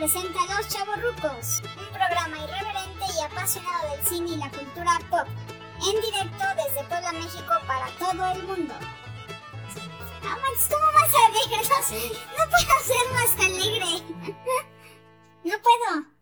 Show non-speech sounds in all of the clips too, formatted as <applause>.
presenta Los Chavorrucos, un programa irreverente y apasionado del cine y la cultura pop, en directo desde Puebla, México para todo el mundo. Ah, Max, ¿cómo vas a alegre? No, no puedo ser más alegre. <laughs> No puedo.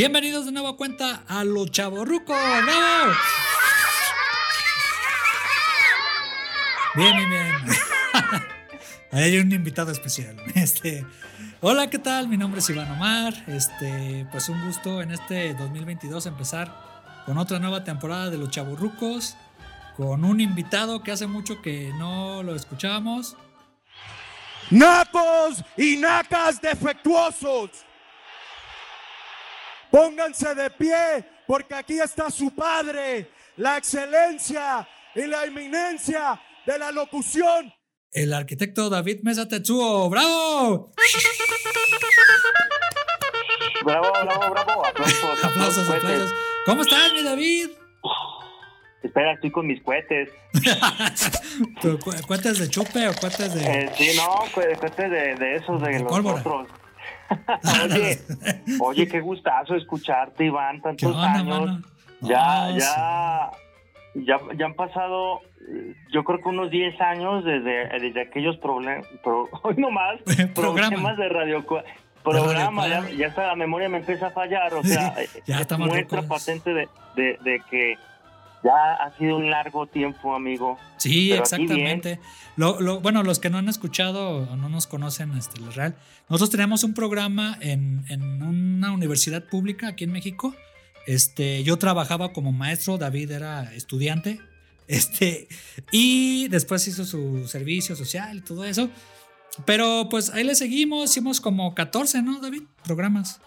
Bienvenidos de nueva cuenta a Los Chavorrucos. ¡Bravo! Bien, bien, <laughs> hay un invitado especial. Este, hola, ¿qué tal? Mi nombre es Iván Omar. Este, pues un gusto en este 2022 empezar con otra nueva temporada de Los Chavorrucos, con un invitado que hace mucho que no lo escuchábamos. ¡Nacos y nacas defectuosos! Pónganse de pie porque aquí está su padre, la excelencia y la eminencia de la locución. El arquitecto David Mesa Tetsuo. ¡Bravo! Bravo, bravo, bravo. Aplausos, aplausos, aplausos. ¿Cómo estás, mi David? Espera, estoy con mis cohetes. <laughs> ¿Cohetes de chupe o cohetes de.? Eh, sí, no, cohetes de, de esos, de, de los pólvora. otros. Oye, oye, qué gustazo escucharte, Iván, tantos onda, años. Ya, ya, ya, ya han pasado, eh, yo creo que unos 10 años desde, desde aquellos problemas, <laughs> hoy nomás, <laughs> problemas de radio. Programa, Radio ya, ya hasta la memoria me empieza a fallar, o sea, Ya muestra patente de, de, de que ya ha sido un largo tiempo, amigo. Sí, Pero exactamente. Lo, lo- bueno, los que no han escuchado o no nos conocen este, la real, nosotros teníamos un programa en, en una universidad pública aquí en México. Este, yo trabajaba como maestro, David era estudiante. <laughs> Este, y después hizo su servicio social y todo eso. Pero pues ahí le seguimos, hicimos como 14, ¿no, David? Programas.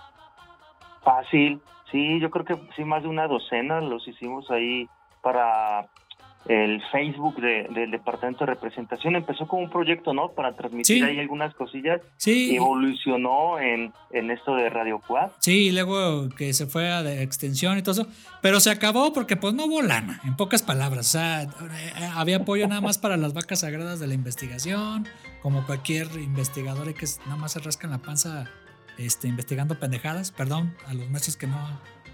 Fácil, sí, yo creo que sí, más de una docena los hicimos ahí para el Facebook de- del Departamento de Representación. Empezó como un proyecto, ¿no? Para transmitir Sí. ahí algunas cosillas. Sí, Evolucionó en, en esto de Radio Quad. Sí, y luego que se fue a de extensión y todo eso, pero se acabó porque pues no hubo lana, en pocas palabras, o sea, eh, había apoyo nada más para las vacas sagradas de la investigación, como cualquier investigador que nada más se rascan la panza este, investigando pendejadas, perdón a los maestros que no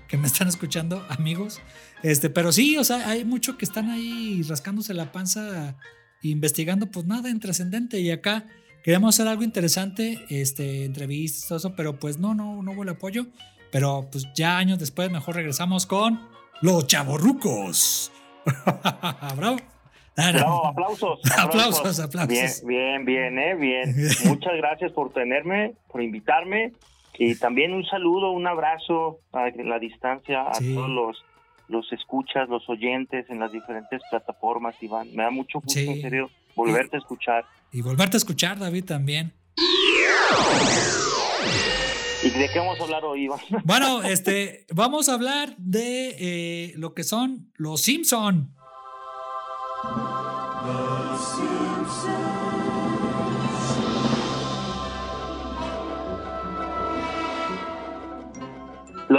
que me están escuchando, amigos, este, pero sí, o sea, hay mucho que están ahí rascándose la panza investigando pues nada intrascendente y acá queríamos hacer algo interesante, este, entrevistas, todo eso, pero pues no, no, no hubo el apoyo. Pero pues ya años después mejor regresamos con Los Chavorrucos. <laughs> Bravo. No. <laughs> Aplausos, Aplausos, aplausos. Bien, bien, bien, eh, bien. <laughs> Muchas gracias por tenerme, por invitarme. Y también un saludo, un abrazo a la distancia a Sí. todos los, los escuchas, los oyentes en las diferentes plataformas, Iván. Me da mucho gusto, Sí. en serio, volverte a escuchar. Y volverte a escuchar, David, también. ¿Y de qué vamos a hablar hoy, Iván? <laughs> Bueno, este, vamos a hablar de eh, lo que son los Simpson. Los Simpson.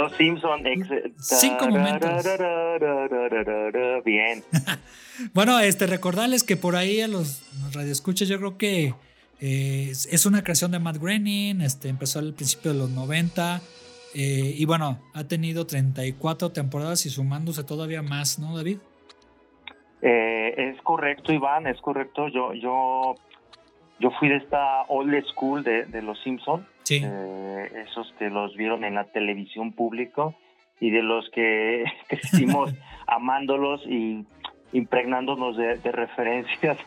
Ex- Cinco momentos. Bien. Bueno, este, recordarles que por ahí a los, los radioescuchas yo creo que eh, es es una creación de Matt Groening, este, empezó al principio de los 90 eh, y bueno, ha tenido 34 temporadas y sumándose todavía más, ¿no, David? Eh, es correcto, Iván, es correcto. Yo, yo, yo fui de esta old school de, de los Simpson, Sí, eh, esos que los vieron en la televisión público y de los que <laughs> crecimos <laughs> amándolos y impregnándonos de, de referencias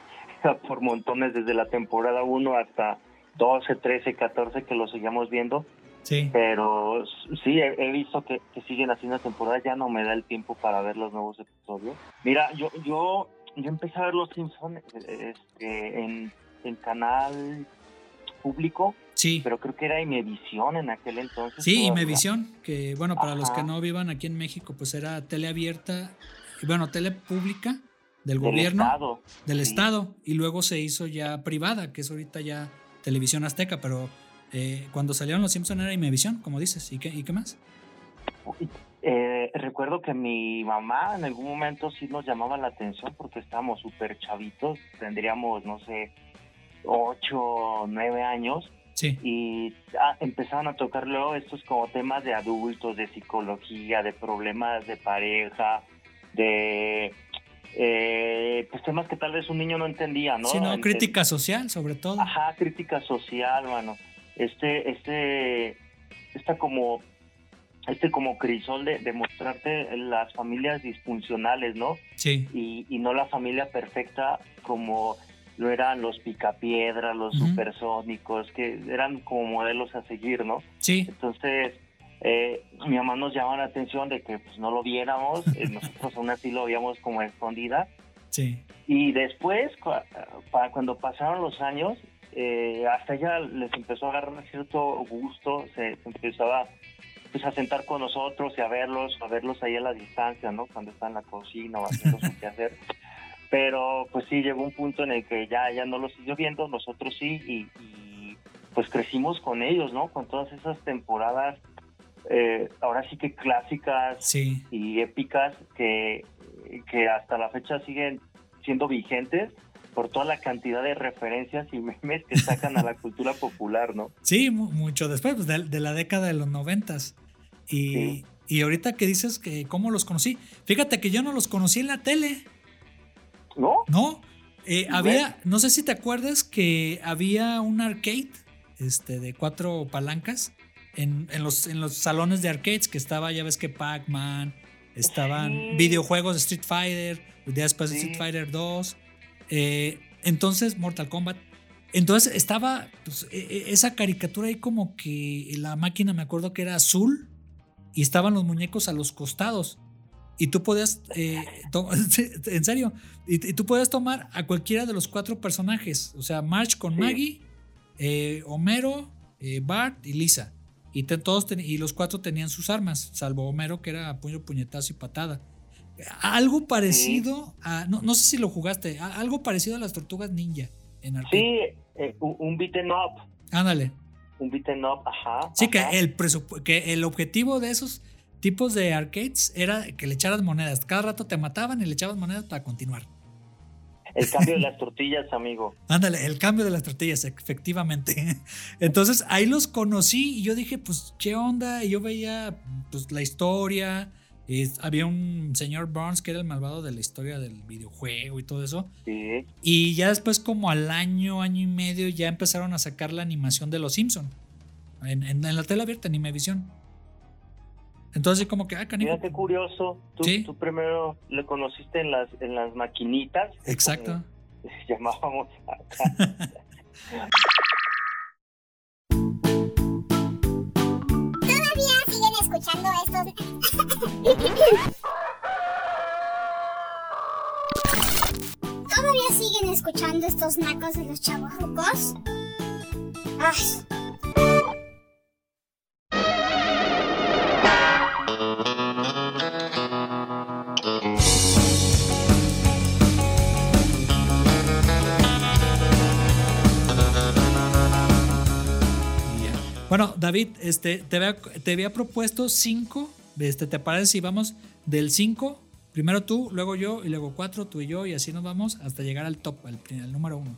<laughs> por montones desde la temporada 1 hasta 12, 13, 14 que los seguíamos viendo. sí. Pero sí, he, he visto que, que siguen haciendo temporada, ya no me da el tiempo para ver los nuevos episodios. Mira, yo yo, yo empecé a ver Los Simpsons este, en, en canal público, Sí, pero creo que era Imevisión en aquel entonces. sí. Imevisión, que bueno, para los que no vivan aquí en México, pues era tele abierta, y bueno, tele pública, del gobierno, Estado. del sí. Estado, y luego se hizo ya privada, que es ahorita ya Televisión Azteca, pero eh, cuando salieron Los Simpson era Imevisión, como dices, ¿y qué, y qué más? Eh, recuerdo que mi mamá en algún momento sí nos llamaba la atención porque estábamos súper chavitos, tendríamos, no sé, ocho, nueve años, Sí, y ah, empezaban a tocar luego estos como temas de adultos, de psicología, de problemas de pareja, de eh, pues temas que tal vez un niño no entendía, ¿no? sí, no, crítica social, sobre todo. Ajá, crítica social, mano. Este, este, esta como, este como crisol de, de mostrarte las familias disfuncionales, ¿no? Sí, Y, y no la familia perfecta como lo eran los picapiedras, los supersónicos, que eran como modelos a seguir, ¿no? sí, Entonces, eh, mi mamá nos llamaba la atención de que pues no lo viéramos, eh, nosotros aún así lo veíamos como escondida, sí, y después, para cuando pasaron los años, eh, hasta ella les empezó a agarrar cierto gusto, se, se empezaba pues, a sentar con nosotros y a verlos, a verlos ahí a la distancia, ¿no? Cuando está en la cocina o haciendo su <laughs> quehacer. Pero pues sí, llegó un punto en el que ya, ya no los siguió viendo, nosotros sí, y, y, pues crecimos con ellos, ¿no? Con todas esas temporadas, eh, ahora sí que clásicas, sí. y épicas que, que hasta la fecha siguen siendo vigentes por toda la cantidad de referencias y <laughs> memes que sacan a la cultura popular, ¿no? Sí, mu- mucho después, pues, de, de la década de los noventas. Y, Sí. y ahorita que dices que cómo los conocí, fíjate que yo no los conocí en la tele, ¿No? ¿no? Eh, había, no sé si te acuerdas que había un arcade este, de cuatro palancas en, en los, en los salones de arcades que estaba, ya ves que Pac-Man, estaban Sí. videojuegos de Street Fighter, después de Sí. Street Fighter 2, eh, entonces Mortal Kombat. Entonces estaba pues, e- e- esa caricatura ahí como que la máquina me acuerdo que era azul y estaban los muñecos a los costados. Y tú podías, eh, <laughs> en serio, y, y tú podías tomar a cualquiera de los cuatro personajes. O sea, March con Sí. Maggie, eh, Homero, eh, Bart y Lisa. Y, te- todos ten- y los cuatro tenían sus armas, salvo Homero que era puño, puñetazo y patada. Algo parecido a. No, no sé si lo jugaste, a- algo parecido a las tortugas ninja en arcade. Sí, un, un beaten up, Ándale. un beaten up, ajá. Sí, que el, que el objetivo de esos tipos de arcades era que le echaras monedas. Cada rato te mataban y le echabas monedas para continuar. El cambio de <laughs> las tortillas, amigo. Ándale, el cambio de las tortillas, efectivamente. <laughs> Entonces ahí los conocí y yo dije, pues, ¿qué onda? Y yo veía pues, la historia. y había un señor Burns que era el malvado de la historia del videojuego y todo eso. Sí, Y ya después, como al año, año y medio, ya empezaron a sacar la animación de Los Simpson en, en- en la tela abierta, en Imevisión. Entonces, como que, ah, canijo. mira qué curioso. Tú, Sí. tú primero lo conociste en las, en las maquinitas. Exacto. como Llamábamos acá. Todavía siguen escuchando estos. ¿Todavía siguen escuchando estos nacos de los chavorrucos? Ay. Bueno, David, este, te, había, te había propuesto cinco. Este, ¿Te parece si vamos del 5? Primero tú, luego yo, y luego cuatro, tú y yo, y así nos vamos hasta llegar al top, al, número uno.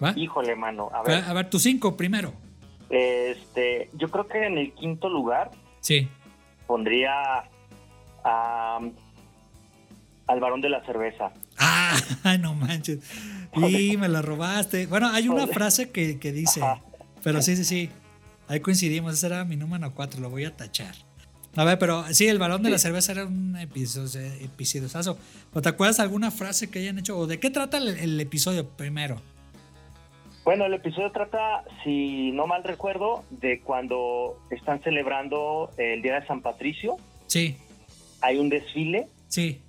¿Va? Híjole, mano. A ver, A ver, tu cinco primero. este, yo creo que en el quinto lugar Sí. pondría a, al varón de la cerveza. Ah, <laughs> no manches. Y me la robaste. Bueno, hay una frase que, que dice, Ajá. pero sí, sí, sí. Ahí coincidimos. Ese era mi número cuatro, lo voy a tachar. A ver, pero sí, el balón de la cerveza era un episodio, episodiosazo. ¿O te acuerdas alguna frase que hayan hecho? ¿O de qué trata el, el episodio primero? Bueno, el episodio trata, si no mal recuerdo, de cuando están celebrando el Día de San Patricio. Sí, Hay un desfile sí,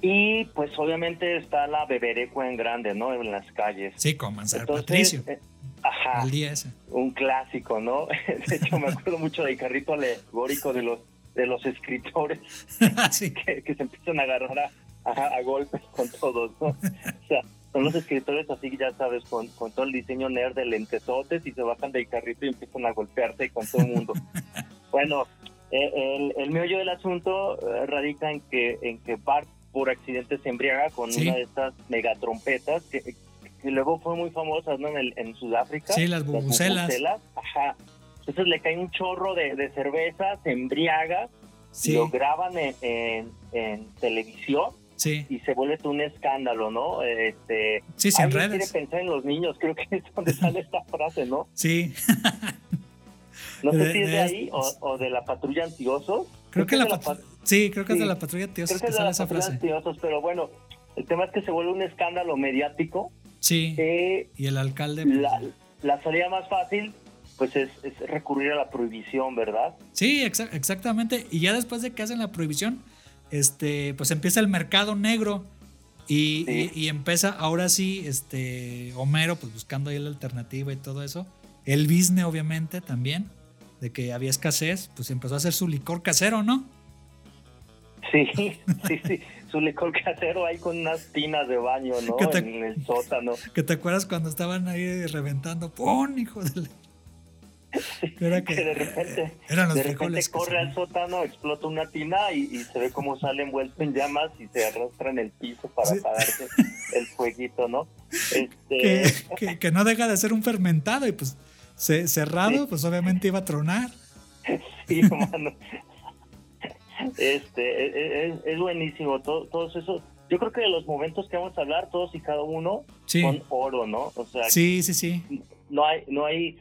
y pues obviamente está la beberecua en grande, ¿no? En las calles. sí, con San Patricio. eh, ajá, El día ese. un clásico, ¿no? <laughs> De hecho, me acuerdo mucho del carrito alegórico de los de los escritores <laughs> sí, que, que se empiezan a agarrar a, a golpes con todos, ¿no? O sea, son los escritores así, ya sabes, con, con todo el diseño nerd de lentesotes y se bajan del carrito y empiezan a golpearse con todo el mundo. <laughs> bueno, eh, el, el meollo del asunto eh, radica en que, en que Bart por accidente se embriaga con una de estas megatrompetas que, que luego fue muy famosa ¿no? en, en Sudáfrica. Sí, las bubucelas. Ajá. Entonces le cae un chorro de, de cerveza, se embriaga, lo graban en, en televisión y se vuelve un escándalo, ¿no? Este, sí, sí, en redes. quiere pensar en los niños, creo que es donde sale esta frase, ¿no? <laughs> Sí. <laughs> no sé si es de ahí o, de la patrulla antiosos. Creo, que, la, Sí, creo que es de la patrulla antiosos creo que, sale esa frase. Antiosos, pero bueno, el tema es que se vuelve un escándalo mediático. Sí. y el alcalde. Pues, la, salida más fácil pues es, recurrir a la prohibición, ¿verdad? Sí, exactamente. Y ya después de que hacen la prohibición, este, pues empieza el mercado negro y, empieza ahora sí, este, Homero, pues buscando ahí la alternativa y todo eso. El business, obviamente, también, de que había escasez, pues empezó a hacer su licor casero, ¿no? Sí, <laughs> sí, sí, su licor casero ahí con unas tinas de baño, ¿no? en el sótano. Que te acuerdas cuando estaban ahí reventando, ¡pum! hijo de <laughs> que, de repente, de repente corre al sótano, explota una tina y, se ve cómo sale envuelto en llamas y se arrastra en el piso para apagarse <laughs> el fueguito, ¿no? Este... Que, no deja de ser un fermentado y pues cerrado, pues obviamente iba a tronar. <laughs> Sí, hermano. Este, e, e, es, buenísimo, todo, todos esos. Yo creo que de los momentos que vamos a hablar, todos y cada uno son oro, ¿no? O sea, sí, sí, sí. No hay, no hay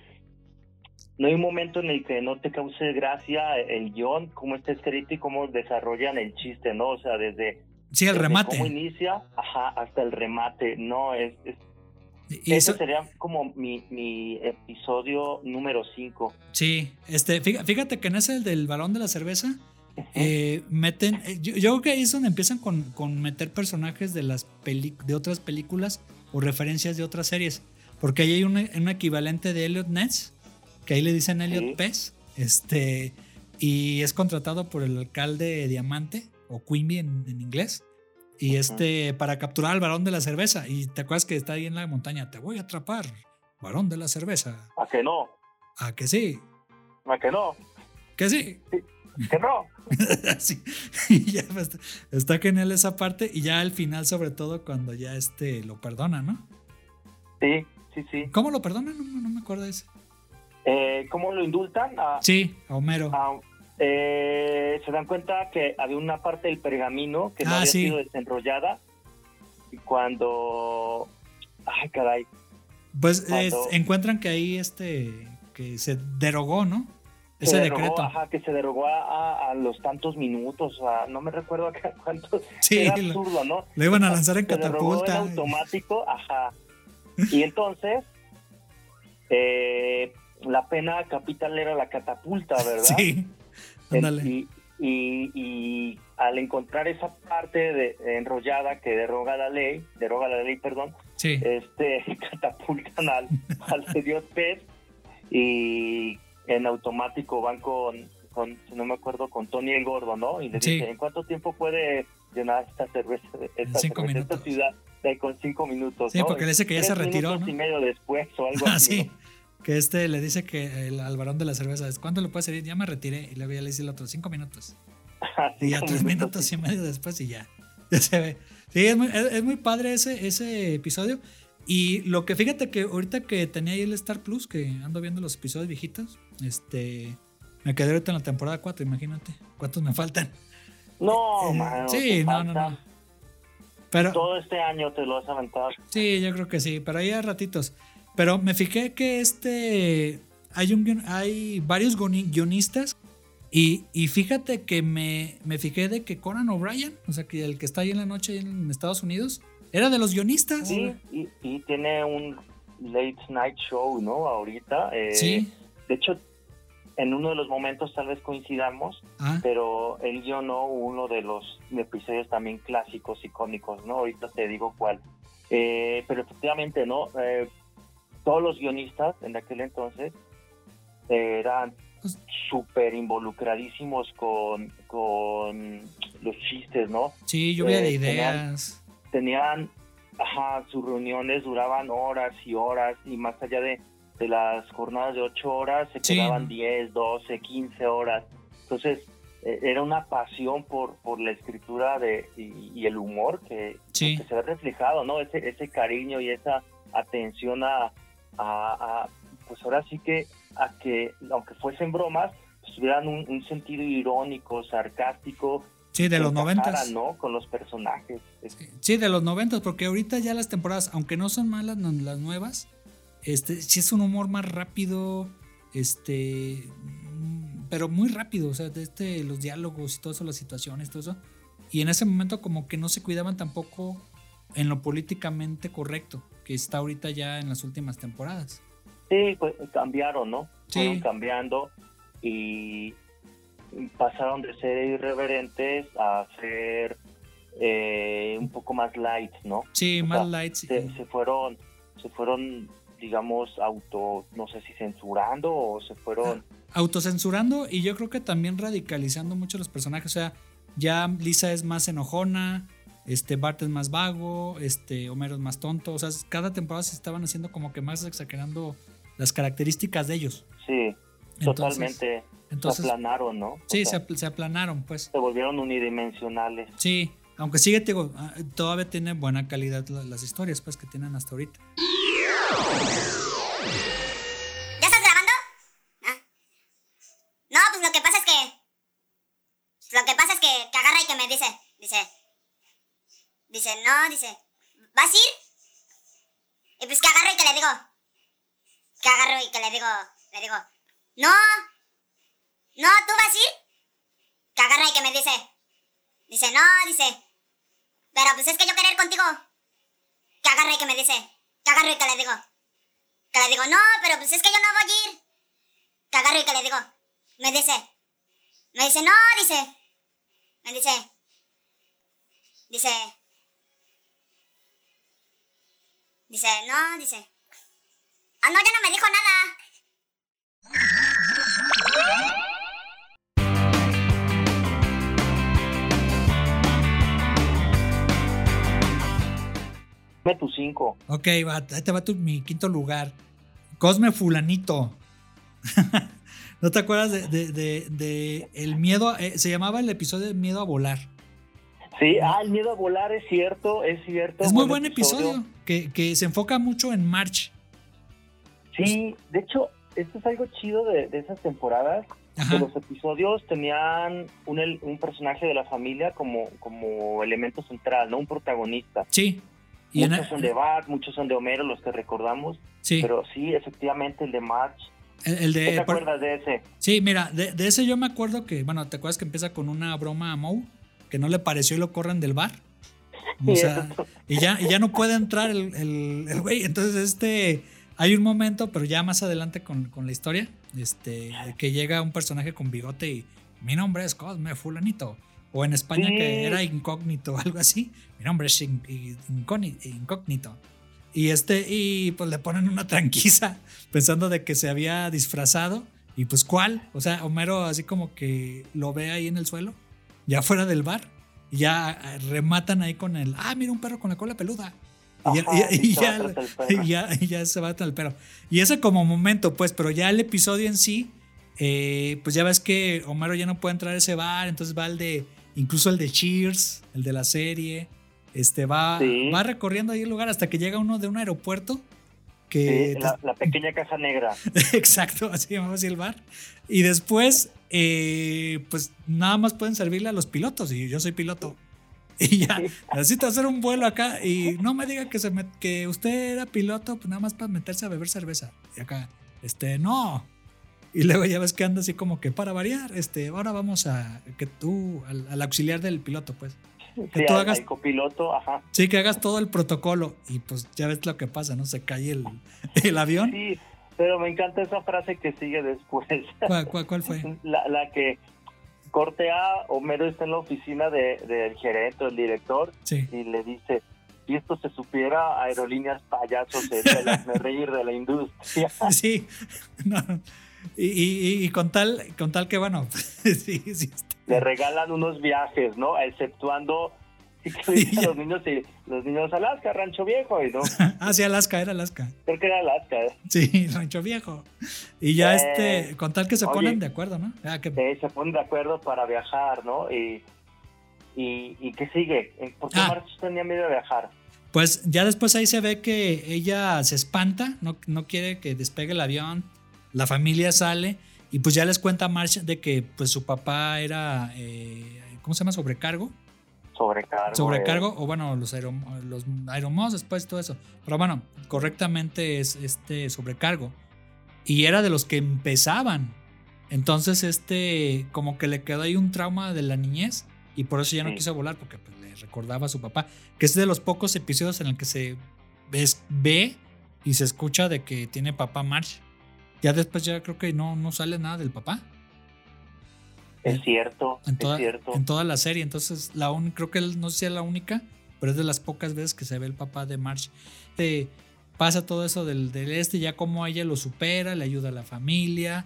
no hay un momento en el que no te cause gracia el guion, cómo está escrito y cómo desarrollan el chiste, ¿no? O sea, desde... Sí, el remate. Cómo inicia, ajá, hasta el remate, ¿no? Es, eso sería como mi, mi episodio número 5. Sí, este, fíjate que en ese del balón de la cerveza, eh, meten, eh, yo, creo que ahí es donde empiezan con, con meter personajes de las de otras películas o referencias de otras series, porque ahí hay un, un equivalente de Elliot Ness, que ahí le dicen Elliot Pez, este, y es contratado por el alcalde Diamante, o Quimby en, inglés, y este, para capturar al varón de la cerveza, y te acuerdas que está ahí en la montaña, te voy a atrapar, varón de la cerveza. ¿A que no? ¿A que sí? ¿A que no? ¿Que sí? ¿Que no? <laughs> sí. <laughs> Y ya está, está genial esa parte, y ya al final, sobre todo, cuando ya este lo perdona, ¿no? Sí, sí, sí. ¿Cómo lo perdona? No, no me acuerdo de eso. Eh, ¿Cómo lo indultan? sí, a Homero. Eh, se dan cuenta que había una parte del pergamino que no ah, había sido desenrollada. Y cuando. Ay, caray. Pues encuentran que ahí este. que se derogó, ¿no? Ese decreto. Ajá, que se derogó a, los tantos minutos, no me recuerdo acá <laughs> cuántos. Sí, era absurdo, ¿no? Lo iban a lanzar en catapulta. En automático, ajá. <laughs> Y entonces, eh, la pena capital era la catapulta, ¿verdad? Sí. Y, y, al encontrar esa parte de, enrollada que deroga la ley, deroga la ley, perdón, este <laughs> catapultan al, al Dios pez y en automático van con, con, si no me acuerdo, con Tony el Gordo, ¿no? Y le dice, ¿en cuánto tiempo puede llenar esta cerveza, esta, cinco esta ciudad? De, con cinco minutos. Sí, porque le dice que ya se retiró, ¿no? y medio después o algo <laughs> ah, así. Sí que este le dice que el, al varón de la cerveza es ¿cuánto le puede servir? Ya me retiré y luego ya le dice el otro, cinco minutos. <laughs> y ya tres minutos y medio después y ya. <laughs> Ya se ve. Sí, es muy, es, muy padre ese, ese episodio. Y lo que fíjate que ahorita que tenía ahí el Star Plus, que ando viendo los episodios viejitos, este, me quedé ahorita en la temporada 4, imagínate. ¿Cuántos me faltan? No, eh, Sí, no, no, no. Pero, Todo este año te lo vas a aventar. Sí, yo creo que sí, pero ahí a ratitos. Pero me fijé que este. Hay, un, hay varios guionistas. Y, fíjate que me, me fijé de que Conan O'Brien, o sea, que el que está ahí en la noche en Estados Unidos, era de los guionistas. Sí, y, tiene un late night show, ¿no? Ahorita. Eh, sí. De hecho, en uno de los momentos tal vez coincidamos, ah. pero él guionó uno de los episodios también clásicos, icónicos, ¿no? Ahorita te digo cuál. Eh, pero efectivamente, ¿no? Eh, todos los guionistas en aquel entonces eran pues súper involucradísimos con, con los chistes, ¿no? Sí, lluvia de Eh, tenían- ideas. Tenían, ajá, sus reuniones duraban horas y horas y más allá de, de las jornadas de ocho horas se Sí. quedaban 10, 12, 15 horas. Entonces, eh, era una pasión por, por la escritura de, y, y el humor que, Sí. que se ve reflejado, ¿no? Ese, ese cariño y esa atención a, a- a, pues ahora sí que, a que, aunque fuesen bromas, pues tuvieran un, un sentido irónico, sarcástico. Sí, de los noventas. ¿no? Con los personajes. Es- Sí, de los noventas, porque ahorita ya las temporadas, aunque no son malas las nuevas, este, sí es un humor más rápido, este, mm, pero muy rápido, o sea, de este, los diálogos y todo eso, las situaciones, todo eso. Y en ese momento como que no se cuidaban tampoco en lo políticamente correcto, que está ahorita ya en las últimas temporadas. Sí, pues cambiaron, ¿no? Sí. Fueron cambiando y pasaron de ser irreverentes a ser eh, un poco más light, ¿no? Sí, O más sea, lights. Se, se fueron, se fueron, digamos, auto, no sé si censurando o se fueron. autocensurando y yo creo que también radicalizando mucho los personajes. O sea, ya Lisa es más enojona, este Bart es más vago, este Homero es más tonto. O sea, cada temporada se estaban haciendo como que más exagerando las características de ellos. Sí, Entonces- totalmente. Entonces, se aplanaron, ¿no? O sí, se, sea, se aplanaron, pues. se volvieron unidimensionales. Sí, aunque sigue, te digo, ah, todavía tiene buena calidad la- las historias, pues, que tienen hasta ahorita. ¿Ya estás grabando? Ah. No, pues lo que pasa es que. Lo que pasa es que, que agarra y que me dice. Dice. Dice, no, dice. ¿Vas a ir? Y pues que agarro y que le digo. Que agarro y que le digo. Le digo. No. No, ¿tú vas a ir? Que agarra y que me dice. Dice, no, dice. Pero pues es que yo querer contigo. Que agarra y que me dice. Que agarro y que le digo. Que le digo, no, pero pues es que yo no voy a ir. Que agarro y que le digo. Me dice. Me dice, no, dice. Me dice. Dice. Dice, no, dice. Ah, no, ya no me dijo nada. Dime tu cinco. Ok, va, ahí te va tu, mi quinto lugar. Cosme Fulanito. <laughs> ¿No te acuerdas de, de- de- de el miedo? eh, se llamaba el episodio de Miedo a volar. Sí, ah, el miedo a volar es cierto, es cierto. Es muy buen episodio, que, que se enfoca mucho en March. Sí, de hecho, esto es algo chido de, de esas temporadas. Ajá. Que los episodios tenían un, un personaje de la familia como, como elemento central, ¿no? Un protagonista. Sí. Y en- muchos son de Bart, muchos son de Homero, los que recordamos. sí, Pero sí, efectivamente, el de March. el, el ¿Qué de... te por- acuerdas de ese? sí, mira, de, de ese yo me acuerdo que, bueno, ¿te acuerdas que empieza con una broma a Moe? Que no le pareció y lo corren del bar. O sea, y ya, y ya no puede entrar el, el, el güey. Entonces, este. Hay un momento, pero ya más adelante con, con la historia, este, que llega un personaje con bigote y mi nombre es Cosme Fulanito. O en España Sí. que era incógnito, <laughs> algo así. Mi nombre es incógnito. Y este, y pues le ponen una tranquiza <laughs> pensando de que se había disfrazado. Y pues, ¿cuál? O sea, Homero así como que lo ve ahí en el suelo, ya fuera del bar. Y ya eh, rematan ahí con el, ah, mira un perro con la cola peluda. Y ya, Ajá, y- ya- tras el <laughs> perro. y ya, y ya se va el perro. Y ese como momento, pues, pero ya el episodio en sí, eh, pues ya ves que Homero ya no puede entrar a ese bar, entonces va el de, incluso el de Cheers, el de la serie, este va, Sí. va recorriendo ahí el lugar hasta que llega uno de un aeropuerto Sí, que la, la pequeña caja negra. <laughs> Exacto, así llamaba así el bar. Y después, eh, pues nada más pueden servirle a los pilotos. Y yo soy piloto. <laughs> Y ya, necesito hacer un vuelo acá. Y no me diga que, se me- que usted era piloto, pues nada más para meterse a beber cerveza. Y acá, este, no. Y luego ya ves que anda así como que para variar, este, ahora vamos a que tú, al, al auxiliar del piloto, pues. Que Sí, tú hagas- copiloto, ajá. Sí, que hagas todo el protocolo. Y pues ya ves lo que pasa, ¿no? Se cae el, <laughs> el avión. Sí, pero me encanta esa frase que sigue después. ¿Cuál, cuál, cuál fue? <laughs> La, la que corte A, Homero está en la oficina de- del gerente o el director Sí. y le dice, si esto se supiera, aerolíneas payasos sería <laughs> el reír de la industria. Sí, no. Y, y- y con tal, con tal que bueno, <laughs> sí, sí, le regalan unos viajes, ¿no? Exceptuando <laughs> los niños y los niños Alaska, Rancho Viejo, y no. <laughs> ah, sí, Alaska, era Alaska. Creo que era Alaska. ¿eh? Sí, Rancho Viejo. Y ya este, con tal que se ponen de acuerdo, ¿no? que... Sí, se ponen de acuerdo para viajar, ¿no? Y, y, ¿qué sigue? ¿Por qué ah. tenía miedo de viajar? Pues ya después ahí se ve que ella se espanta, no, no quiere que despegue el avión, la familia sale y pues ya les cuenta a March de que pues su papá era, eh, ¿cómo se llama? Sobrecargo. Sobrecargo. Sobrecargo, o bueno, los, los aeromos después todo eso. Pero bueno, correctamente es este sobrecargo. Y era de los que empezaban. Entonces, este, como que le quedó ahí un trauma de la niñez y por eso ya no quiso volar, porque pues, le recordaba a su papá. Que es de los pocos episodios en el que se ve y se escucha de que tiene papá March. Ya después ya creo que no, no sale nada del papá. Es cierto, en toda, es cierto. En toda la serie. Entonces, la creo que no sé si es la única, pero es de las pocas veces que se ve el papá de March. pasa todo eso del, del, este, ya como ella lo supera, le ayuda a la familia,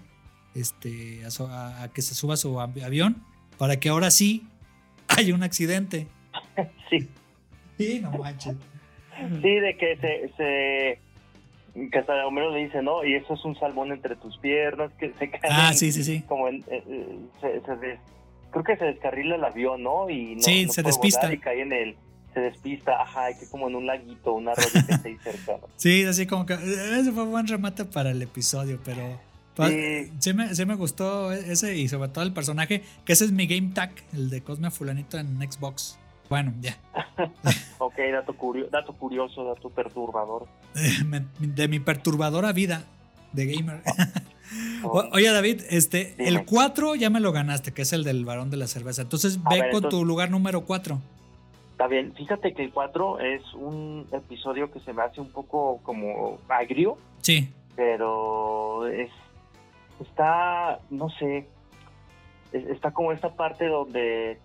este, a, que se suba a su avión, para que ahora sí <laughs> haya un accidente. <laughs> sí. Sí, no manches. Sí, de que se que hasta Homero le dice, ¿no? Y eso es un salmón entre tus piernas, que se cae. Ah, sí, sí, sí. Como en, eh, eh, se, creo que se descarrila el avión, ¿no? Y no, sí, se despista. Y cae en el, se despista, ajá, que como en un laguito, un arroyo que está ahí cerca. <laughs> Sí, así como que, ese fue un buen remate para el episodio, pero... Sí. sí. me, sí me gustó ese y sobre todo el personaje, que ese es mi game tag, el de Cosme Fulanito en Xbox. Bueno, ya. <laughs> ok, dato, dato curioso, dato perturbador. <laughs> de mi perturbadora vida de gamer. <laughs> Oye, David, este, el 4 ya me lo ganaste, que es el del varón de la cerveza. Entonces ve con tu lugar número 4. Está bien, fíjate que el 4 es un episodio que se me hace un poco como agrio. Sí. Pero es. Está, no sé. Está como esta parte donde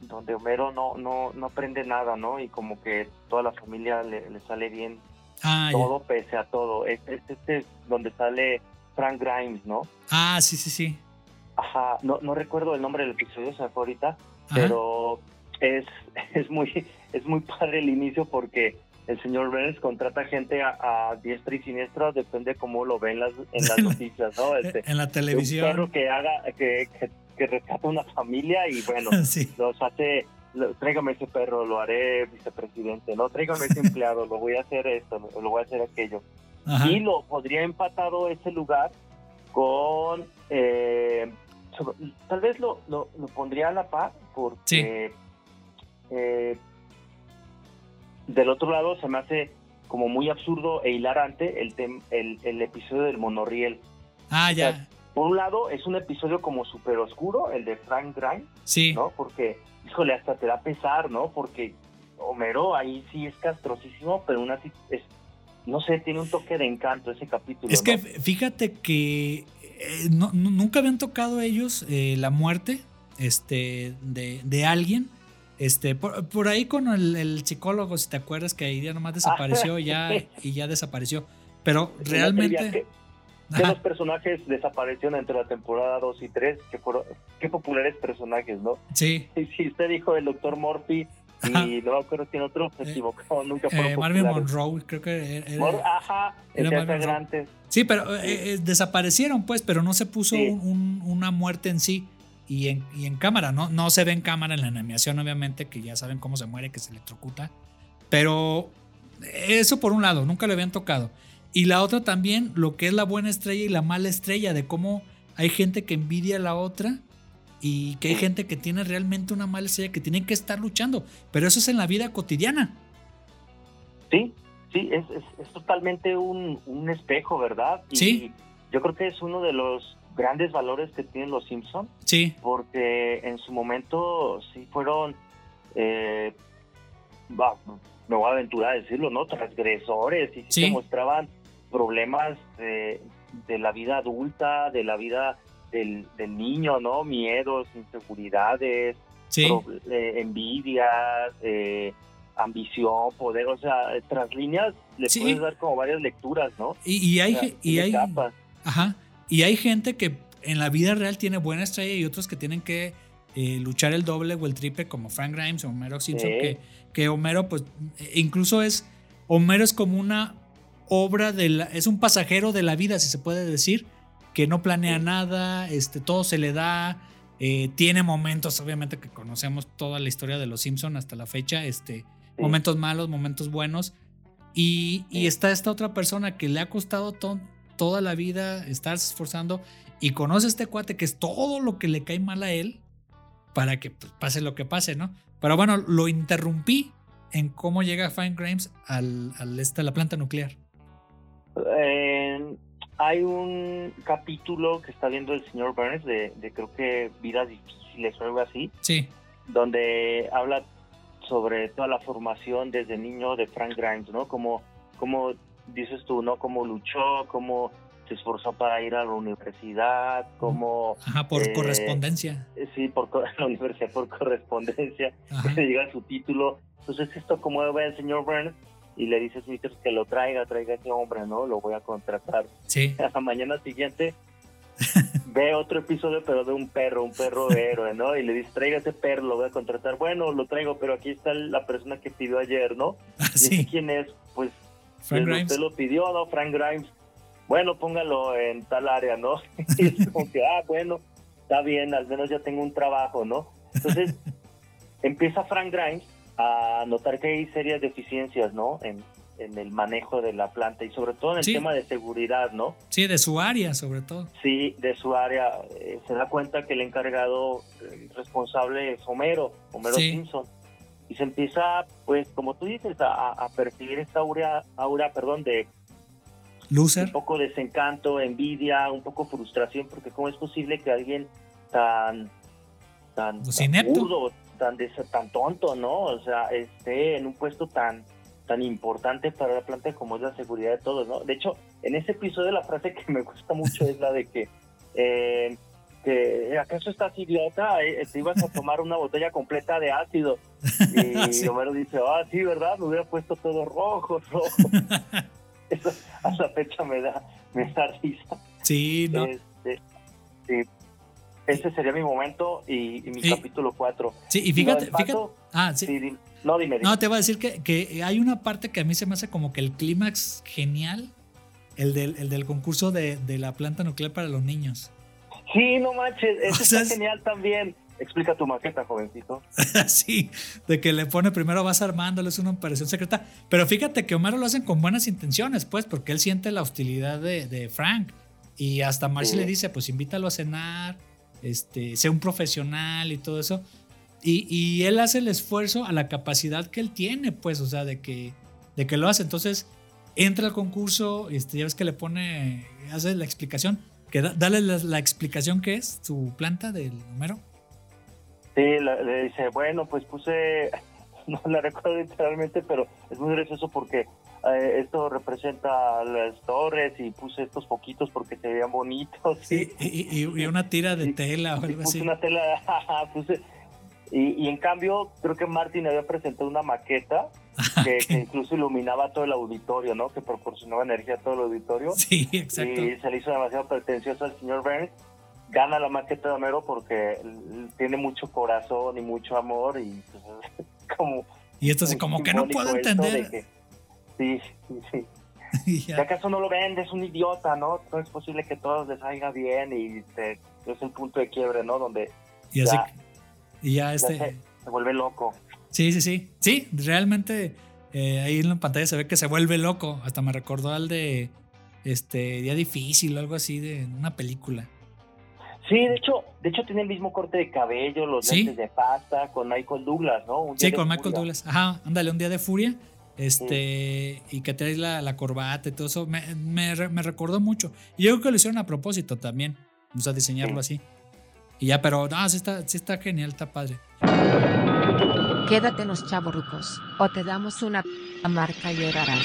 donde Homero no, no, no aprende nada, ¿no? Y como que toda la familia le, sale bien ah, todo pese a todo. Este, este, es donde sale Frank Grimes, ¿no? Ah, sí, sí, sí. Ajá, no, no recuerdo el nombre del episodio, se ahorita, pero es, <laughs> es muy es muy padre el inicio porque el señor Burns contrata gente a, diestra y siniestra, depende cómo lo ven las, en las <laughs> noticias, ¿no? Este, en la televisión. Un perro que haga, que, que que rescata una familia y bueno, <laughs> los hace, tráigame ese perro, lo haré vicepresidente, no, tráigame ese <laughs> empleado, lo voy a hacer esto, lo voy a hacer aquello. Y lo podría empatado ese lugar con, eh, tal vez lo, lo, pondría a la paz porque eh, del otro lado se me hace como muy absurdo e hilarante el, el, el episodio del monorriel. Ah, ya por un lado, es un episodio como súper oscuro, el de Frank Grimes, sí. ¿no? Porque, híjole, hasta te da pesar, ¿no? Porque Homero ahí sí es castrosísimo, pero una es, no sé, tiene un toque de encanto ese capítulo. Es que fíjate que eh, nunca habían tocado ellos eh, la muerte este, de, alguien. Este, por, ahí con el, psicólogo, si te acuerdas, que ahí ya nomás <laughs> desapareció ya, y ya desapareció. Pero realmente ¿Qué dos personajes desaparecieron entre la temporada 2 y 3? Que fueron, qué populares personajes, ¿no? Sí. Sí, usted dijo el Doctor Morphy y no me acuerdo quién otro se eh, equivocó, <laughs> nunca fue. eh, Marvin Monroe, creo que era. ajá, era Sí, pero eh, eh, desaparecieron, pues, pero no se puso una muerte en sí. Y en, y en cámara, ¿no? No se ve en cámara en la animación, obviamente, que ya saben cómo se muere, que se electrocuta. Pero eso por un lado, nunca le habían tocado. Y la otra también, lo que es la buena estrella y la mala estrella, de cómo hay gente que envidia a la otra y que hay gente que tiene realmente una mala estrella, que tienen que estar luchando. Pero eso es en la vida cotidiana. Sí, sí, es, es, totalmente un, un, espejo, ¿verdad? Y sí. Yo creo que es uno de los grandes valores que tienen los Simpsons. Sí. Porque en su momento sí fueron, eh, me voy a aventurar a decirlo, ¿no? Transgresores y se mostraban problemas de, la vida adulta, de la vida del, niño, ¿no? Miedos, inseguridades, eh, envidias, eh, ambición, poder, o sea, tras líneas le puedes dar como varias lecturas, ¿no? Y, hay, y hay, ajá, y hay gente que en la vida real tiene buena estrella y otros que tienen que eh, luchar el doble o el triple como Frank Grimes o Homero Simpson, Sí. que, que Homero, pues, eh, incluso es, Homero es como una obra de la, es un pasajero de la vida, si se puede decir, que no planea Sí. nada, este, todo se le da, eh, tiene momentos, obviamente que conocemos toda la historia de los Simpson hasta la fecha, este, Sí. momentos malos, momentos buenos, y, y Sí. está esta otra persona que le ha costado to- toda la vida estarse esforzando y conoce a este cuate que es todo lo que le cae mal a él para que pues, pase lo que pase, ¿no? Pero bueno, lo interrumpí en cómo llega Fine Grimes al, al este, a la planta nuclear. Hay un capítulo que está viendo el señor Burns de, de creo que Vidas Difíciles o algo así, Sí, donde habla sobre toda la formación desde niño de Frank Grimes, ¿no? Como, como dices tú, ¿no? Cómo luchó, cómo se esforzó para ir a la universidad, cómo, ajá, por Eh, correspondencia. sí, por <laughs> la universidad por correspondencia, Ajá. le llega su título. Entonces esto como ve el señor Burns y le dice a Smithers que lo traiga, traiga a ese hombre, ¿no? Lo voy a contratar. Sí, <laughs> a la mañana siguiente ve otro episodio pero de un perro, un perro <laughs> héroe, ¿no? Y le dice, traiga ese perro, lo voy a contratar. Bueno, lo traigo, pero aquí está la persona que pidió ayer, ¿no? Dice, sí, ¿quién es? Pues Frank pues, Grimes. usted lo pidió, ¿no? Frank Grimes. Bueno, póngalo en tal área, ¿no? <laughs> Y es como que, ah, bueno, está bien, al menos ya tengo un trabajo, ¿no? Entonces, empieza Frank Grimes a notar que hay serias deficiencias, ¿no? En, en el manejo de la planta y sobre todo en el Sí. tema de seguridad, ¿no? Sí, de su área sobre todo. Sí, de su área. eh, se da cuenta que el encargado responsable es Homero, Homero Sí. Simpson. Y se empieza, pues, como tú dices, a, a percibir esta aura, aura perdón, de Loser. un poco desencanto, envidia, un poco frustración, porque cómo es posible que alguien tan tan, Pues tan. Tan des- tan tonto, ¿no? O sea, esté en un puesto tan tan importante para la planta como es la seguridad de todos, ¿no? De hecho, en ese episodio la frase que me gusta mucho es la de que <laughs> eh, que ¿acaso estás idiota? Eh, Te ibas a tomar una botella completa de ácido. <laughs> Y Sí. Homero dice, ah, sí, ¿verdad? Me hubiera puesto todo rojo, rojo. <laughs> Eso a la fecha me da, me da risa. Sí, no. Este, sí. Ese sería mi momento y, y mi Sí. capítulo 4. Sí, y fíjate, fíjate. Ah, sí. no, dime, dime. No, te voy a decir que, que hay una parte que a mí se me hace como que el clímax genial, el del, el del concurso de, de la planta nuclear para los niños. Sí, no manches, O sea, está es- genial también. Explica tu maqueta, jovencito. <laughs> Así, de que le pone primero vas armándole, es una operación secreta. Pero fíjate que Homero lo hacen con buenas intenciones, pues, porque él siente la hostilidad de, de Frank. Y hasta Marcy Sí. le dice, pues invítalo a cenar, este, sea un profesional y todo eso. Y, y él hace el esfuerzo a la capacidad que él tiene, pues, o sea, de que, de que lo hace. Entonces, entra al concurso, este, ya ves que le pone, hace la explicación, que da- dale la, explicación que es su planta del Homero. Sí, le dice, bueno, pues puse, <laughs> no la recuerdo literalmente, pero es muy gracioso porque eh, esto representa las torres y puse estos poquitos porque se veían bonitos. Sí, y, y- y una tira de Sí, tela o algo puse así. una tela, <laughs> puse, y, en cambio creo que Martin había presentado una maqueta <laughs> que, que incluso iluminaba todo el auditorio, ¿no? Que proporcionaba energía a todo el auditorio. Sí, exacto. Y se le hizo demasiado pretencioso al señor Burns. Gana la maqueta de Homero porque tiene mucho corazón y mucho amor y pues, es <laughs> como... Y esto muy como que no puedo entender. Sí, sí, sí. Y <laughs> ¿Y ya. acaso no lo vendes? Un idiota, ¿no? No es posible que todo les salga bien y te- es el punto de quiebre, ¿no? Donde Y así. ya. Y ya ya este. se, se vuelve loco. Sí, sí, sí. Sí, realmente eh, ahí en la pantalla se ve que se vuelve loco. Hasta me recordó al de este Día Difícil o algo así de una película. Sí, de hecho, de hecho tiene el mismo corte de cabello, los Sí. lentes de pasta con Michael Douglas, ¿no? Un Sí, con Michael furia. Douglas. Ajá, ándale, un día de furia. Este, y que traes la, la corbata y todo eso. Me, me me recordó mucho. Y yo creo que lo hicieron a propósito también. O sea, diseñarlo así. Y ya, pero no, sí está, sí está genial, está padre. Quédate en los chavorrucos, o te damos una marca y llorarás.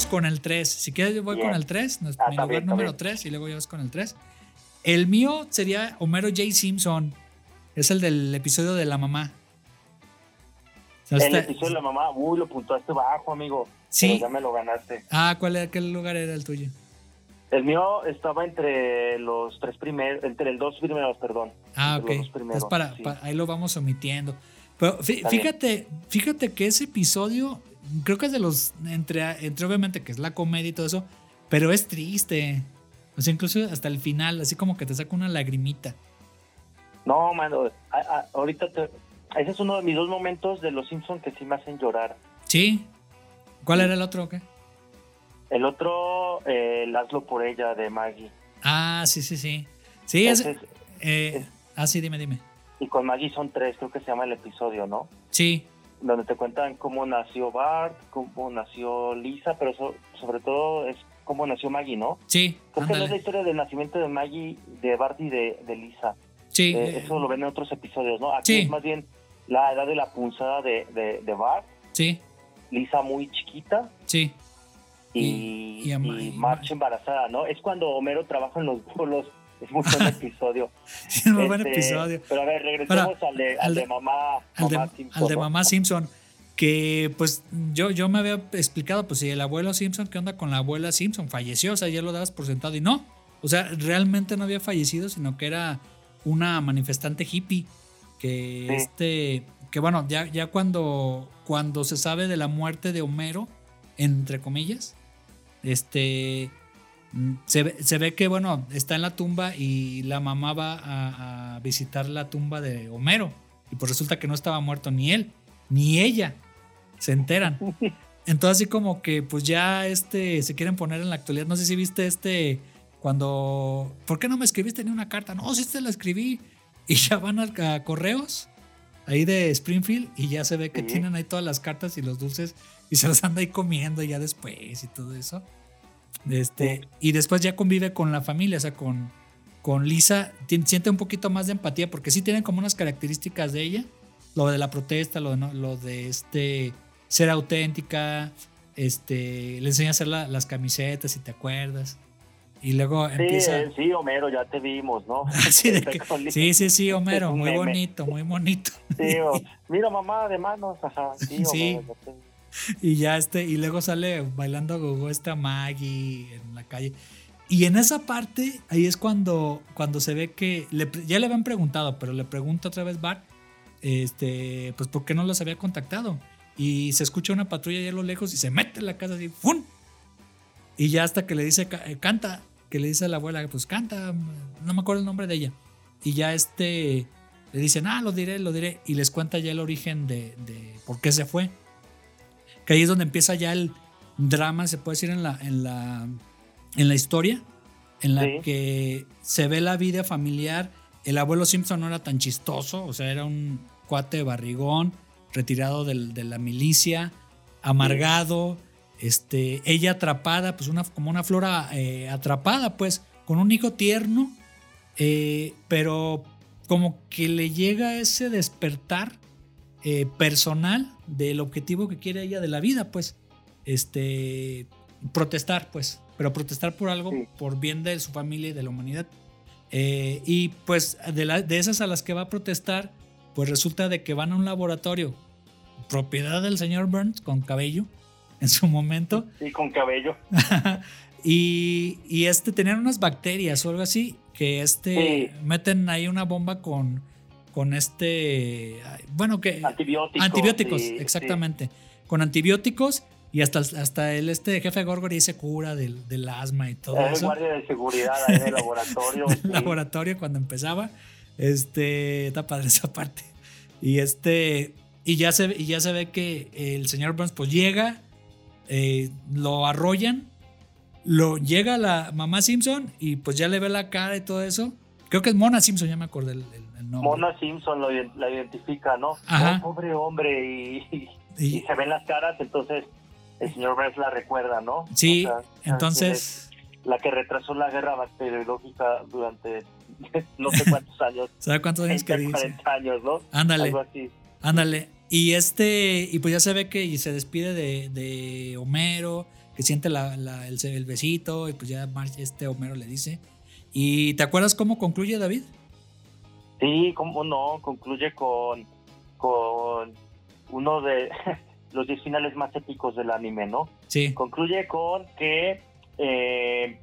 Vamos con el 3. Si quieres, yo voy Bien. con el 3, mi Ah, está lugar bien, número bien. 3, y luego ya vas con el 3. El mío sería Homero J. Simpson. Es el del episodio de la mamá. O sea, El está- episodio de la mamá, uy, lo puntuaste bajo, amigo. Sí. Pero ya me lo ganaste. Ah, ¿cuál era, ¿qué lugar era el tuyo? El mío estaba entre los tres primeros, entre el dos primeros, perdón. Ah, ok. Los primeros, para, sí. ahí lo vamos omitiendo. Pero fíjate, fíjate que ese episodio, creo que es de los, entre, entre obviamente que es la comedia y todo eso, pero es triste. O sea, incluso hasta el final, así como que te saca una lagrimita. No, mano, a- a- ahorita te- ese es uno de mis dos momentos de Los Simpsons que sí me hacen llorar. ¿Sí? ¿Cuál era el otro o qué? El otro, eh, el Hazlo por ella de Maggie. Ah, sí, sí, sí. Sí, es... Ese es- eh, es- ah, sí, dime, dime. y con Maggie son tres, creo que se llama el episodio, ¿no? Sí, Donde te cuentan cómo nació Bart, cómo nació Lisa, pero so- sobre todo es cómo nació Maggie, ¿no? sí, Creo que no es la ándale. historia del nacimiento de Maggie, de Bart y de, de Lisa. Sí, Eh, eso lo ven en otros episodios, ¿no? Aquí Sí. es más bien la edad de la punzada de, de, de Bart, sí, Lisa muy chiquita sí. y, Y- y a Ma- y y Marge embarazada, ¿no? Es cuando Homero trabaja en los <laughs> bolos. Es muy buen <laughs> episodio. Sí, muy buen Este, episodio. Pero a ver, regresemos Para- al, de, al al de- mamá, al de, mamá Simpson, al de mamá Simpson. Que pues yo, yo me había explicado, pues si el abuelo Simpson, ¿qué onda con la abuela Simpson? Falleció, o sea, ya lo dabas por sentado y no. O sea, realmente no había fallecido, sino que era una manifestante hippie. Que Sí. este, que bueno, ya, ya cuando, cuando se sabe de la muerte de Homero, entre comillas, este, se, ve- se ve que, bueno, está en la tumba y la mamá va a, a visitar la tumba de Homero. Y pues resulta que no estaba muerto ni él, ni ella. Se enteran. <laughs> Entonces así como que pues ya este se quieren poner en la actualidad. No sé si viste este cuando ¿por qué no me escribiste ni una carta? No, sí te la escribí y ya van a, a correos ahí de Springfield y ya se ve que tienen ahí todas las cartas y los dulces y se los anda ahí comiendo ya después y todo eso. Este, y después ya convive con la familia, o sea, con, con Lisa, siente un poquito más de empatía porque sí tienen como unas características de ella, lo de la protesta, lo de, no- lo de este ser auténtica, este, le enseña a hacer la- las camisetas, si te acuerdas. Y luego Sí, empieza... eh, sí, Homero, ya te vimos, ¿no? <laughs> Sí, de que- <laughs> sí, sí, sí, Homero, muy bonito, muy bonito. Sí, <laughs> mira mamá de manos, ajá. Sí, Sí. Homero. <laughs> Y ya este, y luego sale bailando gogo esta Maggie en la calle. Y en esa parte, ahí es cuando, cuando se ve que le ya le habían preguntado, pero le pregunta otra vez Bart, este, pues por qué no los había contactado. Y se escucha una patrulla allá a lo lejos y se mete en la casa así, ¡fun! Y ya hasta que le dice, "Ca- eh, canta, que le dice a la abuela, pues canta, no me acuerdo el nombre de ella. Y ya este, le dicen, ah, lo diré, lo diré. Y les cuenta ya el origen de, de por qué se fue que ahí es donde empieza ya el drama, se puede decir, en la, en la, en la historia, en la Sí. que se ve la vida familiar. El abuelo Simpson no era tan chistoso, o sea, era un cuate barrigón, retirado del- de la milicia, amargado, este, ella atrapada, pues una, como una flora eh, atrapada, pues, con un hijo tierno, eh, pero como que le llega ese despertar eh, personal del objetivo que quiere ella de la vida, pues, este, protestar, pues, pero protestar por algo, Sí. por bien de su familia y de la humanidad. Eh, y pues de, la- de esas a las que va a protestar, pues resulta de que van a un laboratorio, propiedad del señor Burns, con cabello, <laughs> en su momento, Sí, con cabello. <laughs> y, y este tenían unas bacterias o algo así que este Sí. meten ahí una bomba con con este bueno que Antibióticos. antibióticos sí, exactamente con antibióticos y hasta hasta el este jefe Gorgory se cura del, del asma y todo Era el eso guardia de seguridad ahí en el laboratorio. <laughs> sí. laboratorio cuando empezaba este está padre esa parte y este y ya se y ya se ve que el señor Burns pues llega eh, lo arrollan lo llega la mamá Simpson y pues ya le ve la cara y todo eso creo que es Mona Simpson ya me acordé el- el nombre Mona Simpson lo, la identifica, ¿no? Ajá. Oh, pobre hombre, y, y- Y- y se ven las caras, entonces el señor Burns la recuerda, ¿no? sí O sea, entonces es La que retrasó la guerra bacteriológica durante <laughs> no sé cuántos <laughs> años, ¿sabe cuántos años que 30, dice? 40 años, ¿no? ándale Algo así. Ándale. Y este, y pues ya se ve que se despide de, de Homero, que siente la, la- el, el besito y pues ya este Homero le dice. ¿Y te acuerdas cómo concluye David? Sí, cómo no, concluye con, con uno de <laughs> los 10 finales más épicos del anime, ¿no? Sí, Concluye con que eh,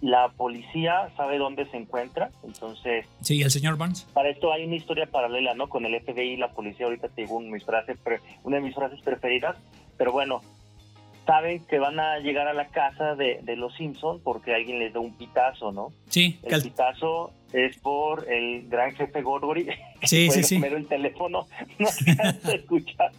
la policía sabe dónde se encuentra, entonces sí, el señor Barnes. para esto hay una historia paralela, ¿no? Con el FBI y la policía, ahorita te digo una de mis frases, una de mis frases preferidas, pero bueno, saben que van a llegar a la casa de, de los Simpson porque alguien les da un pitazo, ¿no? Sí, que El al- pitazo es por el gran jefe Gorgory. <laughs> sí, sí, sí. el teléfono, <laughs> no alcanza a escuchar.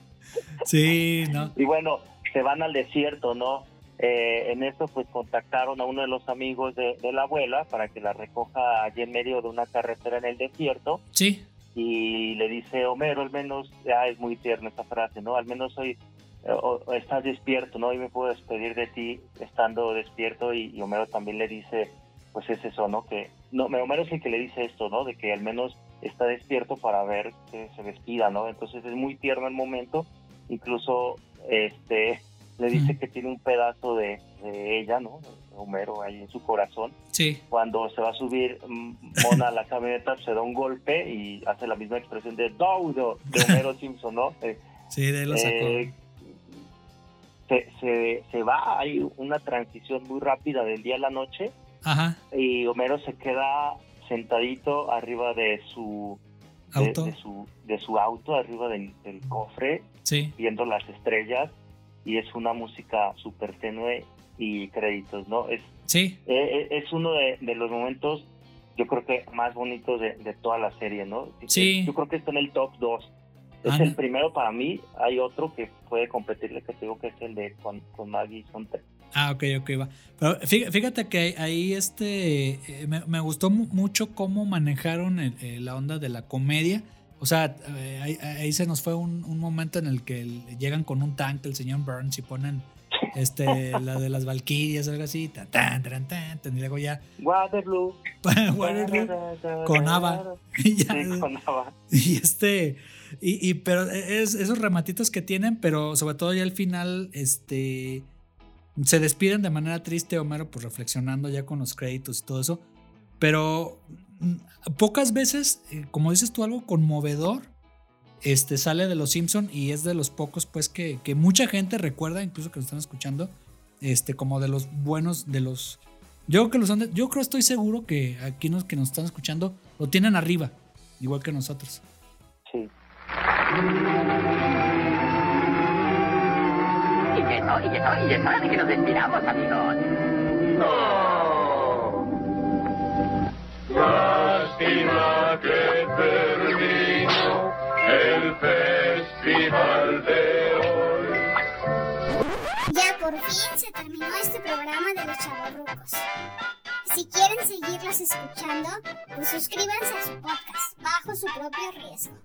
Sí, no. Y bueno, se van al desierto, ¿no? Eh, en esto pues contactaron a uno de los amigos de, de la abuela para que la recoja allí en medio de una carretera en el desierto Sí, y le dice Homero, al menos, ya es muy tierna esta frase, ¿no? Al menos hoy eh, estás despierto, ¿no? Y me puedo despedir de ti estando despierto y, y Homero también le dice, pues es eso, ¿no? Que, no, Homero es el que le dice esto, ¿no? De que al menos está despierto para ver que se despida, ¿no? Entonces es muy tierno el momento, incluso este le dice que tiene un pedazo de, de ella, ¿no? Homero ahí en su corazón sí. cuando se va a subir mm, Mona a la camioneta se da un golpe y hace la misma expresión de Daudo de Homero Simpson, ¿no? Eh, Sí, de él lo sacó. eh, se, se, se va, hay una transición muy rápida del día a la noche Ajá, y Homero se queda sentadito arriba de su auto. de su de su auto, arriba del, del cofre, Sí, viendo las estrellas y es una música súper tenue y créditos, ¿no? Es sí, eh, eh, es uno de, de los momentos, yo creo que más bonitos de, de toda la serie, ¿no? Sí. Yo creo que está en el top 2. Es el primero para mí. Hay otro que puede competirle, que te digo que es el de con, con Maggie Sonte. Ah, ok, ok, va. Pero fí- fíjate que ahí, este, eh, me, me gustó mu- mucho cómo manejaron el- eh, la onda de la comedia. O sea, eh, ahí, ahí se nos fue un, un momento en el que el- llegan con un tanque el señor Burns y ponen este, <laughs> la de las Valquirias, algo así, tan, tan, tan, tan, tan, y luego ya Waterloo. <laughs> Waterloo, con Ava. <laughs> y ya, Sí, con Ava. y este, y, y- pero es, esos rematitos que tienen, pero sobre todo ya al final, este, se despiden de manera triste, Homero, pues reflexionando ya con los créditos y todo eso. Pero mm, pocas veces, eh, como dices tú, algo conmovedor, este, sale de los Simpson y es de los pocos, pues, que, que mucha gente recuerda, incluso que lo están escuchando, este, como de los buenos, de los... Yo creo que los yo creo, estoy seguro que aquí los que nos están escuchando lo tienen arriba, igual que nosotros. Sí. Y eso, y eso, y es hora de que nos despidamos, amigos. Lástima que terminó el festival de hoy. Ya por fin se terminó este programa de los chavorrucos. Si quieren seguirlos escuchando, pues suscríbanse a su podcast bajo su propio riesgo.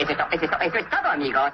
Es, eso es todo, amigos.